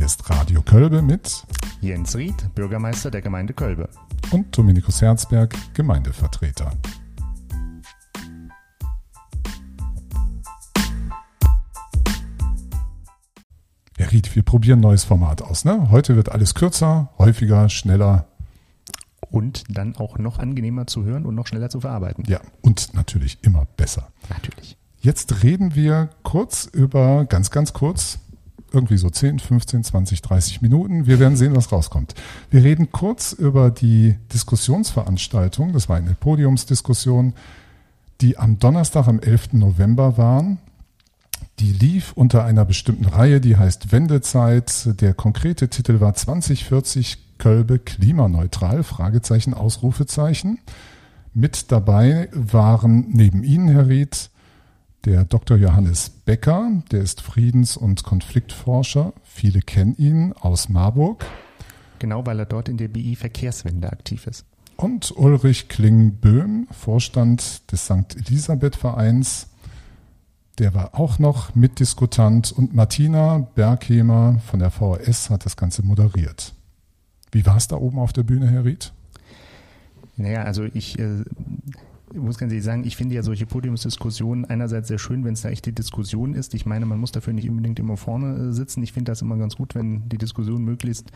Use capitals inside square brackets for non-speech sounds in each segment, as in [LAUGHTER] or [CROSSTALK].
Hier ist Radio Kölbe mit Jens Ried, Bürgermeister der Gemeinde Kölbe. und Dominikus Herzberg, Gemeindevertreter. Herr Ried, wir probieren ein neues Format aus. Ne? Heute wird alles kürzer, häufiger, schneller. Und dann auch noch angenehmer zu hören und noch schneller zu verarbeiten. Ja, und natürlich immer besser. Natürlich. Jetzt reden wir kurz über, ganz, ganz kurz, irgendwie so 10, 15, 20, 30 Minuten. Wir werden sehen, was rauskommt. Wir reden kurz über die Diskussionsveranstaltung. Das war eine Podiumsdiskussion, die am Donnerstag, am 11. November waren. Die lief unter einer bestimmten Reihe, die heißt Wendezeit. Der konkrete Titel war 2040 Kölbe klimaneutral, Fragezeichen, Ausrufezeichen. Mit dabei waren neben Ihnen, Herr Ried, der Dr. Johannes Becker, der ist Friedens- und Konfliktforscher. Viele kennen ihn aus Marburg. Genau, weil er dort in der BI Verkehrswende aktiv ist. Und Ulrich Kling-Böhm, Vorstand des St. Elisabeth Vereins. Der war auch noch Mitdiskutant. Und Martina Berghemer von der VHS hat das Ganze moderiert. Wie war es da oben auf der Bühne, Herr Ried? Naja, also ich äh, muss ganz ehrlich sagen, ich finde ja solche Podiumsdiskussionen einerseits sehr schön, wenn es da echt die Diskussion ist. Ich meine, man muss dafür nicht unbedingt immer vorne äh, sitzen. Ich finde das immer ganz gut, wenn die Diskussion möglichst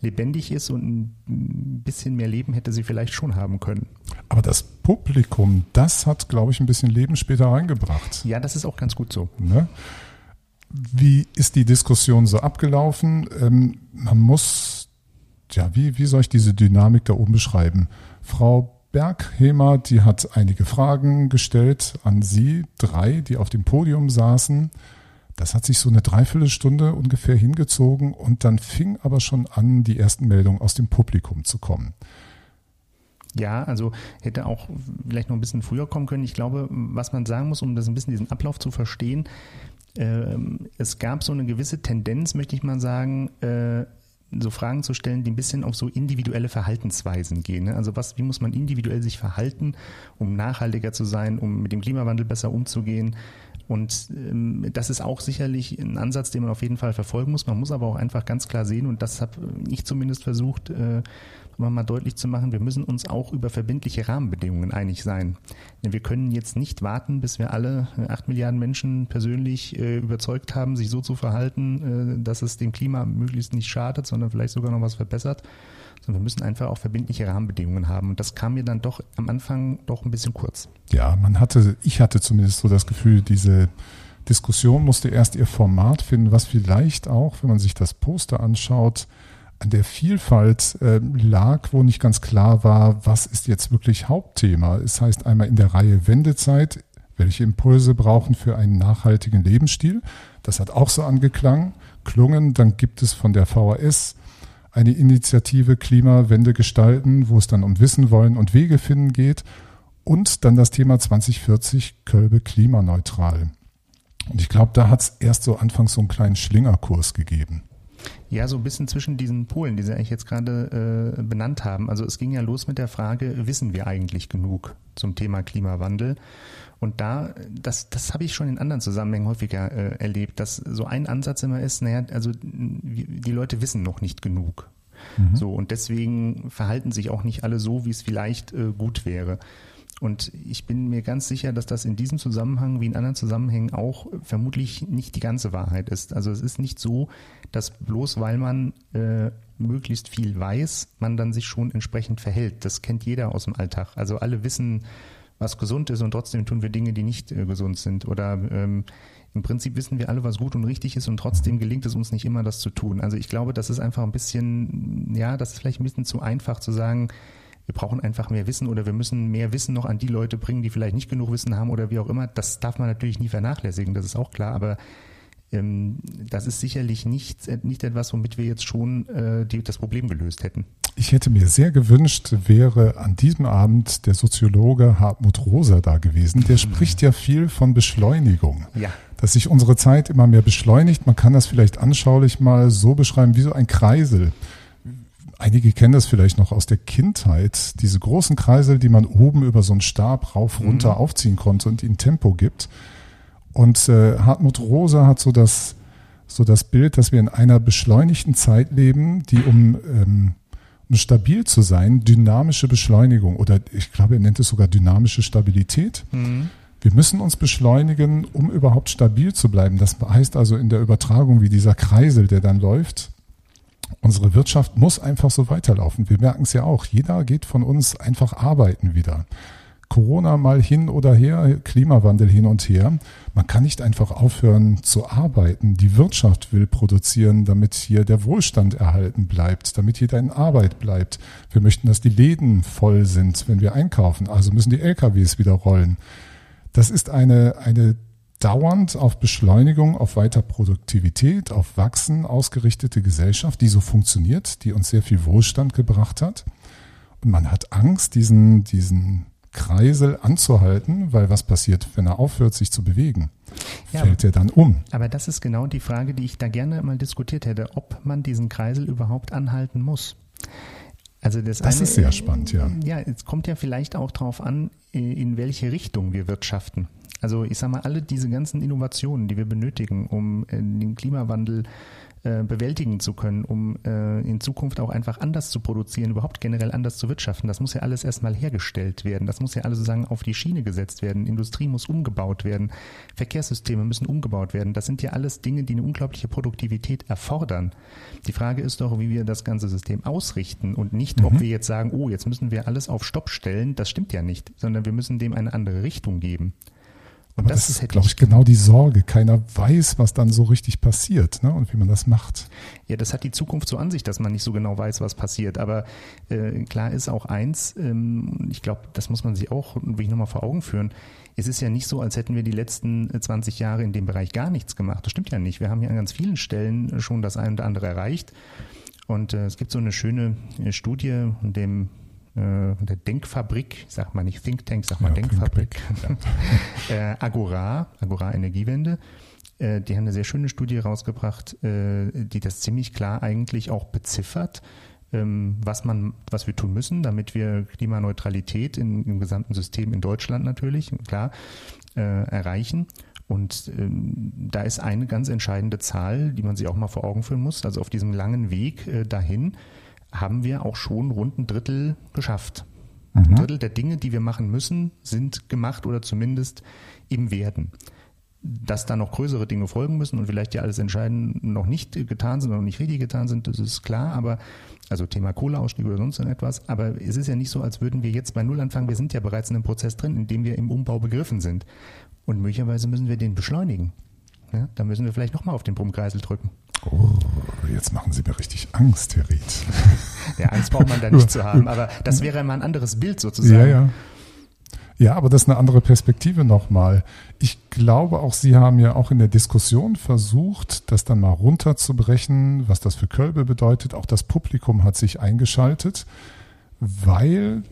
lebendig ist und ein bisschen mehr Leben hätte sie vielleicht schon haben können. Aber das Publikum, das hat, glaube ich, ein bisschen Leben später reingebracht. Ja, das ist auch ganz gut so. Ne? Wie ist die Diskussion so abgelaufen? Ähm, man muss, ja, wie, wie soll ich diese Dynamik da oben beschreiben? Frau Berghemer, die hat einige Fragen gestellt an Sie, drei, die auf dem Podium saßen. Das hat sich so eine Dreiviertelstunde ungefähr hingezogen und dann fing aber schon an, die ersten Meldungen aus dem Publikum zu kommen. Ja, also hätte auch vielleicht noch ein bisschen früher kommen können. Ich glaube, was man sagen muss, um das ein bisschen diesen Ablauf zu verstehen, ähm, es gab so eine gewisse Tendenz, möchte ich mal sagen, äh, so Fragen zu stellen, die ein bisschen auf so individuelle Verhaltensweisen gehen. Ne? Also was, wie muss man individuell sich verhalten, um nachhaltiger zu sein, um mit dem Klimawandel besser umzugehen? Und ähm, das ist auch sicherlich ein Ansatz, den man auf jeden Fall verfolgen muss. Man muss aber auch einfach ganz klar sehen, und das habe ich zumindest versucht, äh, mal deutlich zu machen, wir müssen uns auch über verbindliche Rahmenbedingungen einig sein. Denn wir können jetzt nicht warten, bis wir alle acht Milliarden Menschen persönlich äh, überzeugt haben, sich so zu verhalten, äh, dass es dem Klima möglichst nicht schadet, sondern vielleicht sogar noch was verbessert. Sondern wir müssen einfach auch verbindliche Rahmenbedingungen haben. Und das kam mir dann doch am Anfang doch ein bisschen kurz. Ja, man hatte, ich hatte zumindest so das Gefühl, diese Diskussion musste erst ihr Format finden, was vielleicht auch, wenn man sich das Poster anschaut, an der Vielfalt äh, lag, wo nicht ganz klar war, was ist jetzt wirklich Hauptthema. Es heißt einmal in der Reihe Wendezeit, welche Impulse brauchen für einen nachhaltigen Lebensstil. Das hat auch so angeklangen, klungen. Dann gibt es von der VHS eine Initiative Klimawende gestalten, wo es dann um Wissen wollen und Wege finden geht. Und dann das Thema 2040 Kölbe klimaneutral. Und ich glaube, da hat es erst so anfangs so einen kleinen Schlingerkurs gegeben. Ja, so ein bisschen zwischen diesen Polen, die Sie eigentlich jetzt gerade äh, benannt haben. Also es ging ja los mit der Frage, wissen wir eigentlich genug zum Thema Klimawandel? Und da, das, das habe ich schon in anderen Zusammenhängen häufiger äh, erlebt, dass so ein Ansatz immer ist, naja, also die Leute wissen noch nicht genug. Mhm. So, und deswegen verhalten sich auch nicht alle so, wie es vielleicht äh, gut wäre. Und ich bin mir ganz sicher, dass das in diesem Zusammenhang wie in anderen Zusammenhängen auch vermutlich nicht die ganze Wahrheit ist. Also es ist nicht so, dass bloß weil man äh, möglichst viel weiß, man dann sich schon entsprechend verhält. Das kennt jeder aus dem Alltag. Also alle wissen, was gesund ist und trotzdem tun wir Dinge, die nicht äh, gesund sind. Oder ähm, im Prinzip wissen wir alle, was gut und richtig ist und trotzdem gelingt es uns nicht immer, das zu tun. Also ich glaube, das ist einfach ein bisschen, ja, das ist vielleicht ein bisschen zu einfach zu sagen, wir brauchen einfach mehr Wissen oder wir müssen mehr Wissen noch an die Leute bringen, die vielleicht nicht genug Wissen haben oder wie auch immer. Das darf man natürlich nie vernachlässigen, das ist auch klar, aber ähm, das ist sicherlich nicht, nicht etwas, womit wir jetzt schon äh, die, das Problem gelöst hätten. Ich hätte mir sehr gewünscht, wäre an diesem Abend der Soziologe Hartmut Rosa da gewesen. Der spricht ja viel von Beschleunigung. Ja. Dass sich unsere Zeit immer mehr beschleunigt. Man kann das vielleicht anschaulich mal so beschreiben wie so ein Kreisel. Einige kennen das vielleicht noch aus der Kindheit, diese großen Kreisel, die man oben über so einen Stab rauf, runter mhm. aufziehen konnte und ihnen Tempo gibt. Und äh, Hartmut Rosa hat so das so das Bild, dass wir in einer beschleunigten Zeit leben, die um, ähm, um stabil zu sein, dynamische Beschleunigung oder ich glaube, er nennt es sogar dynamische Stabilität. Mhm. Wir müssen uns beschleunigen, um überhaupt stabil zu bleiben. Das heißt also in der Übertragung wie dieser Kreisel, der dann läuft, unsere Wirtschaft muss einfach so weiterlaufen. Wir merken es ja auch. Jeder geht von uns einfach arbeiten wieder. Corona mal hin oder her, Klimawandel hin und her. Man kann nicht einfach aufhören zu arbeiten. Die Wirtschaft will produzieren, damit hier der Wohlstand erhalten bleibt, damit jeder in Arbeit bleibt. Wir möchten, dass die Läden voll sind, wenn wir einkaufen. Also müssen die LKWs wieder rollen. Das ist eine, eine dauernd auf Beschleunigung, auf Weiterproduktivität, auf Wachsen ausgerichtete Gesellschaft, die so funktioniert, die uns sehr viel Wohlstand gebracht hat. Und man hat Angst, diesen, diesen Kreisel anzuhalten, weil was passiert, wenn er aufhört, sich zu bewegen? Ja, Fällt er dann um? Aber das ist genau die Frage, die ich da gerne mal diskutiert hätte, ob man diesen Kreisel überhaupt anhalten muss. Also das, das eine, ist sehr spannend, ja. Ja, es kommt ja vielleicht auch darauf an, in welche Richtung wir wirtschaften. Also ich sage mal, alle diese ganzen Innovationen, die wir benötigen, um äh, den Klimawandel äh, bewältigen zu können, um äh, in Zukunft auch einfach anders zu produzieren, überhaupt generell anders zu wirtschaften. Das muss ja alles erstmal hergestellt werden. Das muss ja alles sozusagen auf die Schiene gesetzt werden. Industrie muss umgebaut werden. Verkehrssysteme müssen umgebaut werden. Das sind ja alles Dinge, die eine unglaubliche Produktivität erfordern. Die Frage ist doch, wie wir das ganze System ausrichten und nicht, mhm. ob wir jetzt sagen, oh, jetzt müssen wir alles auf Stopp stellen. Das stimmt ja nicht, sondern wir müssen dem eine andere Richtung geben. Und das, das, ist, glaube ich, genau die Sorge. Keiner weiß, was dann so richtig passiert ne? und wie man das macht. Ja, das hat die Zukunft so an sich, dass man nicht so genau weiß, was passiert. Aber äh, klar ist auch eins, ähm, ich glaube, das muss man sich auch wirklich nochmal vor Augen führen. Es ist ja nicht so, als hätten wir die letzten 20 äh, Jahre in dem Bereich gar nichts gemacht. Das stimmt ja nicht. Wir haben ja an ganz vielen Stellen schon das eine oder andere erreicht. Und äh, es gibt so eine schöne äh, Studie, in dem äh, der Denkfabrik, sag mal nicht Think Tank, sag mal ja, Denkfabrik, [LAUGHS] äh, Agora, Agora Energiewende. Äh, die haben eine sehr schöne Studie rausgebracht, äh, die das ziemlich klar eigentlich auch beziffert, ähm, was man, was wir tun müssen, damit wir Klimaneutralität in, im gesamten System in Deutschland natürlich, klar, äh, erreichen. Und ähm, da ist eine ganz entscheidende Zahl, die man sich auch mal vor Augen führen muss. Also auf diesem langen Weg äh, dahin haben wir auch schon rund ein Drittel geschafft. Mhm. Ein Drittel der Dinge, die wir machen müssen, sind gemacht oder zumindest im Werden. Dass da noch größere Dinge folgen müssen und vielleicht ja alles entscheidend noch nicht getan sind oder noch nicht richtig getan sind, das ist klar, aber also Thema Kohleausstieg oder sonst irgendetwas, aber es ist ja nicht so, als würden wir jetzt bei Null anfangen, wir sind ja bereits in einem Prozess drin, in dem wir im Umbau begriffen sind. Und möglicherweise müssen wir den beschleunigen. Ja, da müssen wir vielleicht nochmal auf den Pumpkreisel drücken. Oh, jetzt machen Sie mir richtig Angst, Herr Ried. Ja, Angst braucht man da nicht [LAUGHS] zu haben, aber das wäre mal ein anderes Bild sozusagen. Ja, ja. Ja, aber das ist eine andere Perspektive nochmal. Ich glaube auch, Sie haben ja auch in der Diskussion versucht, das dann mal runterzubrechen, was das für Kölbe bedeutet. Auch das Publikum hat sich eingeschaltet, weil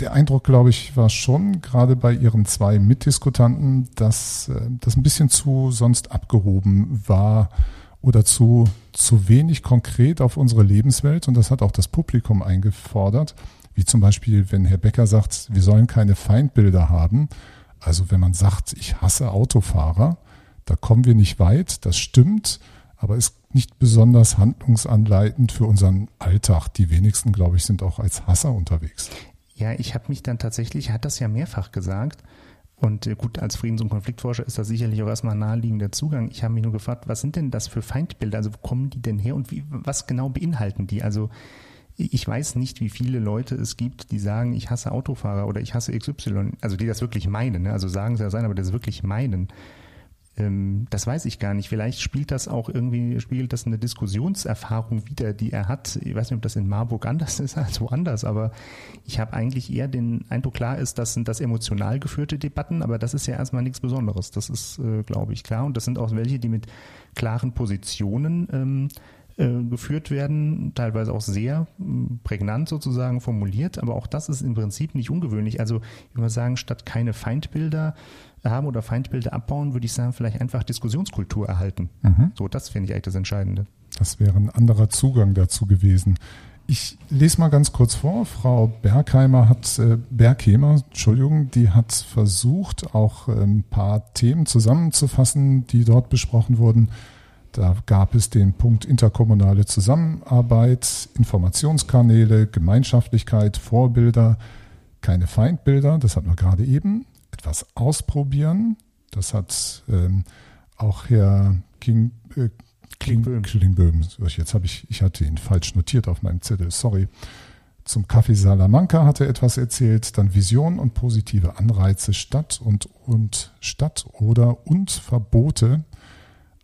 der Eindruck, glaube ich, war schon gerade bei Ihren zwei Mitdiskutanten, dass äh, das ein bisschen zu sonst abgehoben war oder zu, zu wenig konkret auf unsere Lebenswelt. Und das hat auch das Publikum eingefordert. Wie zum Beispiel, wenn Herr Becker sagt, wir sollen keine Feindbilder haben. Also wenn man sagt, ich hasse Autofahrer, da kommen wir nicht weit, das stimmt, aber ist nicht besonders handlungsanleitend für unseren Alltag. Die wenigsten, glaube ich, sind auch als Hasser unterwegs. Ja, ich habe mich dann tatsächlich, hat das ja mehrfach gesagt, und äh, gut, als Friedens- und Konfliktforscher ist das sicherlich auch erstmal ein naheliegender Zugang. Ich habe mich nur gefragt, was sind denn das für Feindbilder? Also wo kommen die denn her und wie, was genau beinhalten die? Also ich weiß nicht, wie viele Leute es gibt, die sagen, ich hasse Autofahrer oder ich hasse XY, also die das wirklich meinen. Ne? Also sagen sie ja sein, aber das wirklich meinen. Ähm, das weiß ich gar nicht. Vielleicht spielt das auch irgendwie, spiegelt das eine Diskussionserfahrung wieder, die er hat. Ich weiß nicht, ob das in Marburg anders [LAUGHS] ist als woanders, aber ich habe eigentlich eher den Eindruck, klar ist, das sind das emotional geführte Debatten, aber das ist ja erstmal nichts Besonderes. Das ist, äh, glaube ich, klar. Und das sind auch welche, die mit klaren Positionen ähm, äh, geführt werden, teilweise auch sehr prägnant sozusagen formuliert, aber auch das ist im Prinzip nicht ungewöhnlich. Also ich würde sagen, statt keine Feindbilder haben oder Feindbilder abbauen, würde ich sagen, vielleicht einfach Diskussionskultur erhalten. Mhm. So, das finde ich eigentlich das Entscheidende. Das wäre ein anderer Zugang dazu gewesen. Ich lese mal ganz kurz vor. Frau Bergheimer hat, äh, Bergheimer, Entschuldigung, die hat versucht, auch ein ähm, paar Themen zusammenzufassen, die dort besprochen wurden. Da gab es den Punkt interkommunale Zusammenarbeit, Informationskanäle, Gemeinschaftlichkeit, Vorbilder, keine Feindbilder, das hatten wir gerade eben, etwas ausprobieren, das hat ähm, auch Herr King, äh, Klingböhm. Klingböhm. Jetzt habe ich, ich hatte ihn falsch notiert auf meinem Zettel, sorry. Zum Café Salamanca hat er etwas erzählt, dann Vision und positive Anreize, Stadt und, und Stadt oder und Verbote.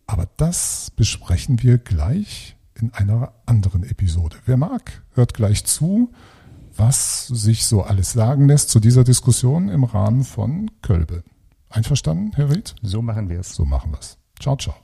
Aber das besprechen wir gleich in einer anderen Episode. Wer mag, hört gleich zu, was sich so alles sagen lässt zu dieser Diskussion im Rahmen von Kölbe. Einverstanden, Herr Ried? So machen wir es. So machen wir es. Ciao, ciao.